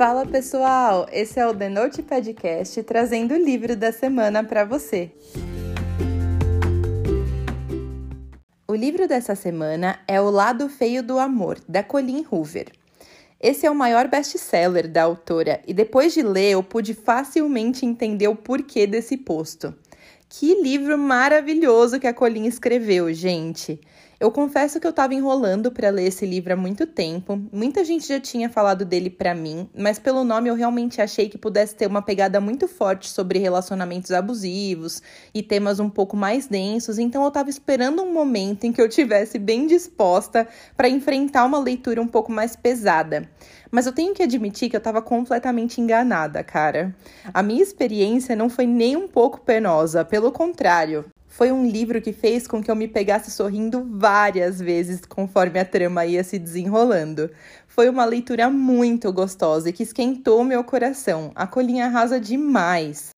Fala pessoal, esse é o The Note Podcast trazendo o livro da semana para você. O livro dessa semana é O Lado Feio do Amor, da Colleen Hoover. Esse é o maior best-seller da autora e depois de ler eu pude facilmente entender o porquê desse posto. Que livro maravilhoso que a Colleen escreveu, gente! Eu confesso que eu estava enrolando para ler esse livro há muito tempo. Muita gente já tinha falado dele para mim, mas pelo nome eu realmente achei que pudesse ter uma pegada muito forte sobre relacionamentos abusivos e temas um pouco mais densos, então eu estava esperando um momento em que eu tivesse bem disposta para enfrentar uma leitura um pouco mais pesada. Mas eu tenho que admitir que eu estava completamente enganada, cara. A minha experiência não foi nem um pouco penosa, pelo contrário. Foi um livro que fez com que eu me pegasse sorrindo várias vezes conforme a trama ia se desenrolando. Foi uma leitura muito gostosa e que esquentou meu coração. A colinha arrasa demais.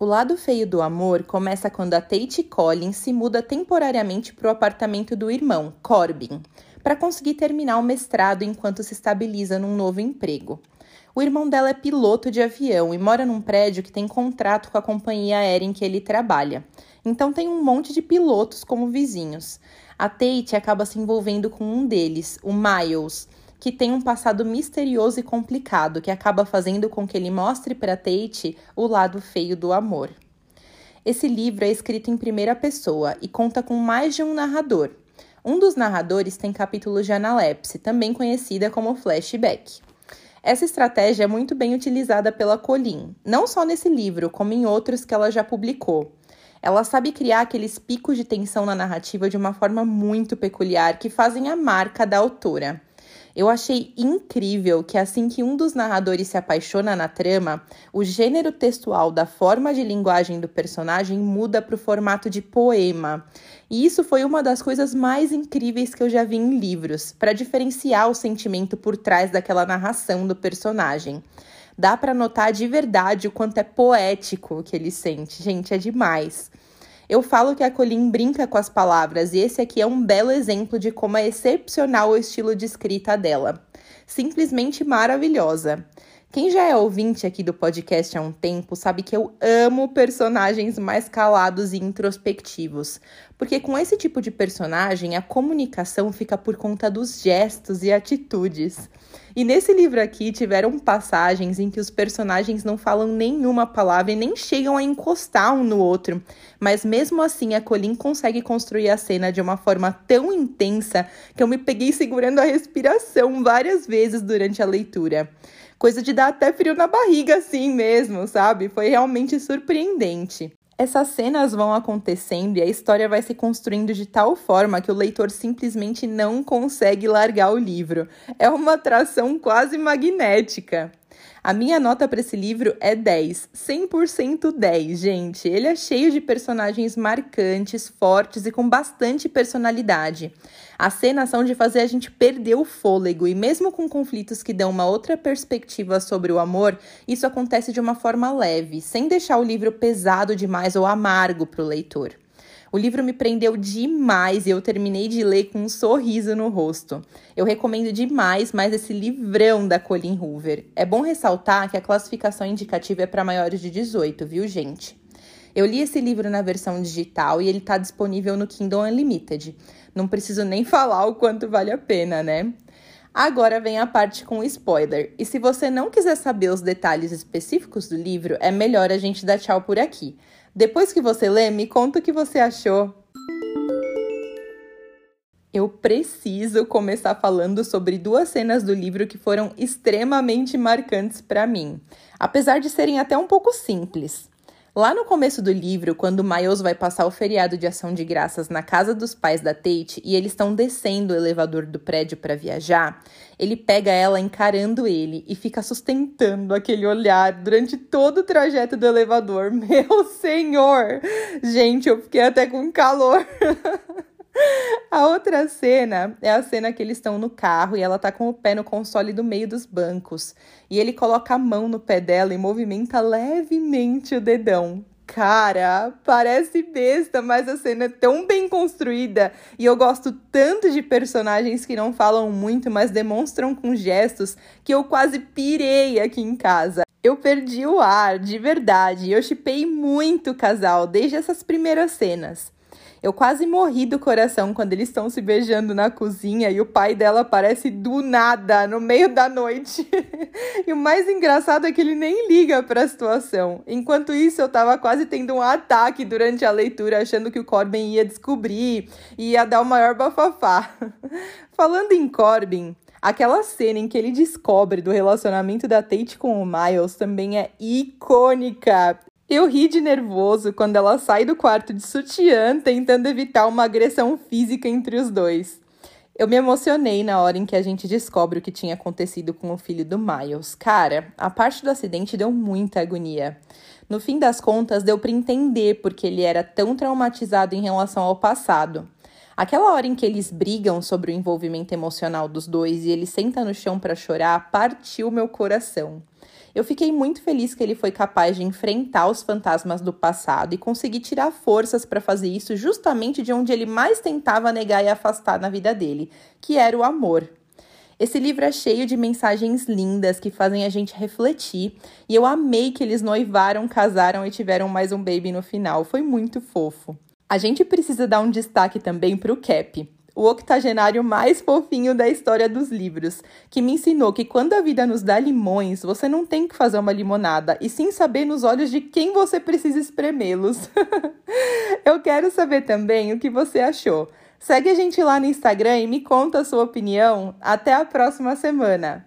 O lado feio do amor começa quando a Tate Collins se muda temporariamente para o apartamento do irmão, Corbin, para conseguir terminar o mestrado enquanto se estabiliza num novo emprego. O irmão dela é piloto de avião e mora num prédio que tem contrato com a companhia aérea em que ele trabalha. Então tem um monte de pilotos como vizinhos. A Tate acaba se envolvendo com um deles, o Miles, que tem um passado misterioso e complicado que acaba fazendo com que ele mostre para Tate o lado feio do amor. Esse livro é escrito em primeira pessoa e conta com mais de um narrador. Um dos narradores tem capítulos de analepse, também conhecida como flashback. Essa estratégia é muito bem utilizada pela Colin, não só nesse livro, como em outros que ela já publicou. Ela sabe criar aqueles picos de tensão na narrativa de uma forma muito peculiar que fazem a marca da autora. Eu achei incrível que assim que um dos narradores se apaixona na trama, o gênero textual da forma de linguagem do personagem muda para o formato de poema. E isso foi uma das coisas mais incríveis que eu já vi em livros, para diferenciar o sentimento por trás daquela narração do personagem. Dá para notar de verdade o quanto é poético o que ele sente. Gente, é demais. Eu falo que a Colin brinca com as palavras e esse aqui é um belo exemplo de como é excepcional o estilo de escrita dela. Simplesmente maravilhosa. Quem já é ouvinte aqui do podcast há um tempo sabe que eu amo personagens mais calados e introspectivos, porque com esse tipo de personagem a comunicação fica por conta dos gestos e atitudes. E nesse livro aqui tiveram passagens em que os personagens não falam nenhuma palavra e nem chegam a encostar um no outro, mas mesmo assim a Colin consegue construir a cena de uma forma tão intensa que eu me peguei segurando a respiração várias vezes durante a leitura coisa de dar até frio na barriga assim mesmo, sabe? Foi realmente surpreendente. Essas cenas vão acontecendo e a história vai se construindo de tal forma que o leitor simplesmente não consegue largar o livro. É uma atração quase magnética. A minha nota para esse livro é 10, 100% 10, gente. Ele é cheio de personagens marcantes, fortes e com bastante personalidade. As cenas são de fazer a gente perder o fôlego e mesmo com conflitos que dão uma outra perspectiva sobre o amor, isso acontece de uma forma leve, sem deixar o livro pesado demais ou amargo para o leitor. O livro me prendeu demais e eu terminei de ler com um sorriso no rosto. Eu recomendo demais mais esse livrão da Colin Hoover. É bom ressaltar que a classificação indicativa é para maiores de 18, viu, gente? Eu li esse livro na versão digital e ele está disponível no Kindle Unlimited. Não preciso nem falar o quanto vale a pena, né? Agora vem a parte com spoiler. E se você não quiser saber os detalhes específicos do livro, é melhor a gente dar tchau por aqui. Depois que você lê, me conta o que você achou. Eu preciso começar falando sobre duas cenas do livro que foram extremamente marcantes para mim, apesar de serem até um pouco simples. Lá no começo do livro, quando Miles vai passar o feriado de ação de graças na casa dos pais da Tate e eles estão descendo o elevador do prédio para viajar, ele pega ela encarando ele e fica sustentando aquele olhar durante todo o trajeto do elevador. Meu senhor! Gente, eu fiquei até com calor. A outra cena é a cena que eles estão no carro e ela tá com o pé no console do meio dos bancos. E ele coloca a mão no pé dela e movimenta levemente o dedão. Cara, parece besta, mas a cena é tão bem construída e eu gosto tanto de personagens que não falam muito, mas demonstram com gestos que eu quase pirei aqui em casa. Eu perdi o ar, de verdade. Eu chipei muito o casal desde essas primeiras cenas. Eu quase morri do coração quando eles estão se beijando na cozinha e o pai dela aparece do nada, no meio da noite. e o mais engraçado é que ele nem liga para a situação. Enquanto isso, eu tava quase tendo um ataque durante a leitura, achando que o Corbin ia descobrir e ia dar o maior bafafá. Falando em Corbin, Aquela cena em que ele descobre do relacionamento da Tate com o Miles também é icônica. Eu ri de nervoso quando ela sai do quarto de sutiã, tentando evitar uma agressão física entre os dois. Eu me emocionei na hora em que a gente descobre o que tinha acontecido com o filho do Miles. Cara, a parte do acidente deu muita agonia. No fim das contas, deu para entender porque ele era tão traumatizado em relação ao passado. Aquela hora em que eles brigam sobre o envolvimento emocional dos dois e ele senta no chão para chorar, partiu meu coração. Eu fiquei muito feliz que ele foi capaz de enfrentar os fantasmas do passado e conseguir tirar forças para fazer isso justamente de onde ele mais tentava negar e afastar na vida dele, que era o amor. Esse livro é cheio de mensagens lindas que fazem a gente refletir, e eu amei que eles noivaram, casaram e tiveram mais um baby no final. Foi muito fofo. A gente precisa dar um destaque também para o Cap o octogenário mais fofinho da história dos livros, que me ensinou que quando a vida nos dá limões, você não tem que fazer uma limonada, e sim saber nos olhos de quem você precisa espremê-los. Eu quero saber também o que você achou. Segue a gente lá no Instagram e me conta a sua opinião. Até a próxima semana!